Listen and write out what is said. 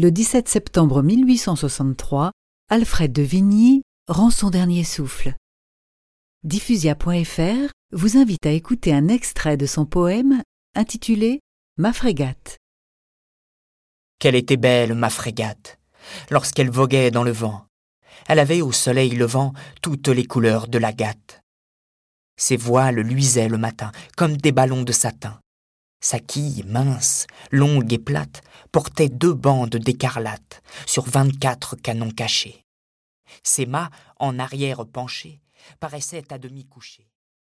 Le 17 septembre 1863, Alfred de Vigny rend son dernier souffle. Diffusia.fr vous invite à écouter un extrait de son poème intitulé Ma frégate. Qu'elle était belle, ma frégate, lorsqu'elle voguait dans le vent. Elle avait au soleil levant toutes les couleurs de la gâte. Ses voiles luisaient le matin comme des ballons de satin. Sa quille, mince, longue et plate, portait deux bandes d'écarlate sur vingt-quatre canons cachés. Ses mâts, en arrière penchés, paraissaient à demi couchés.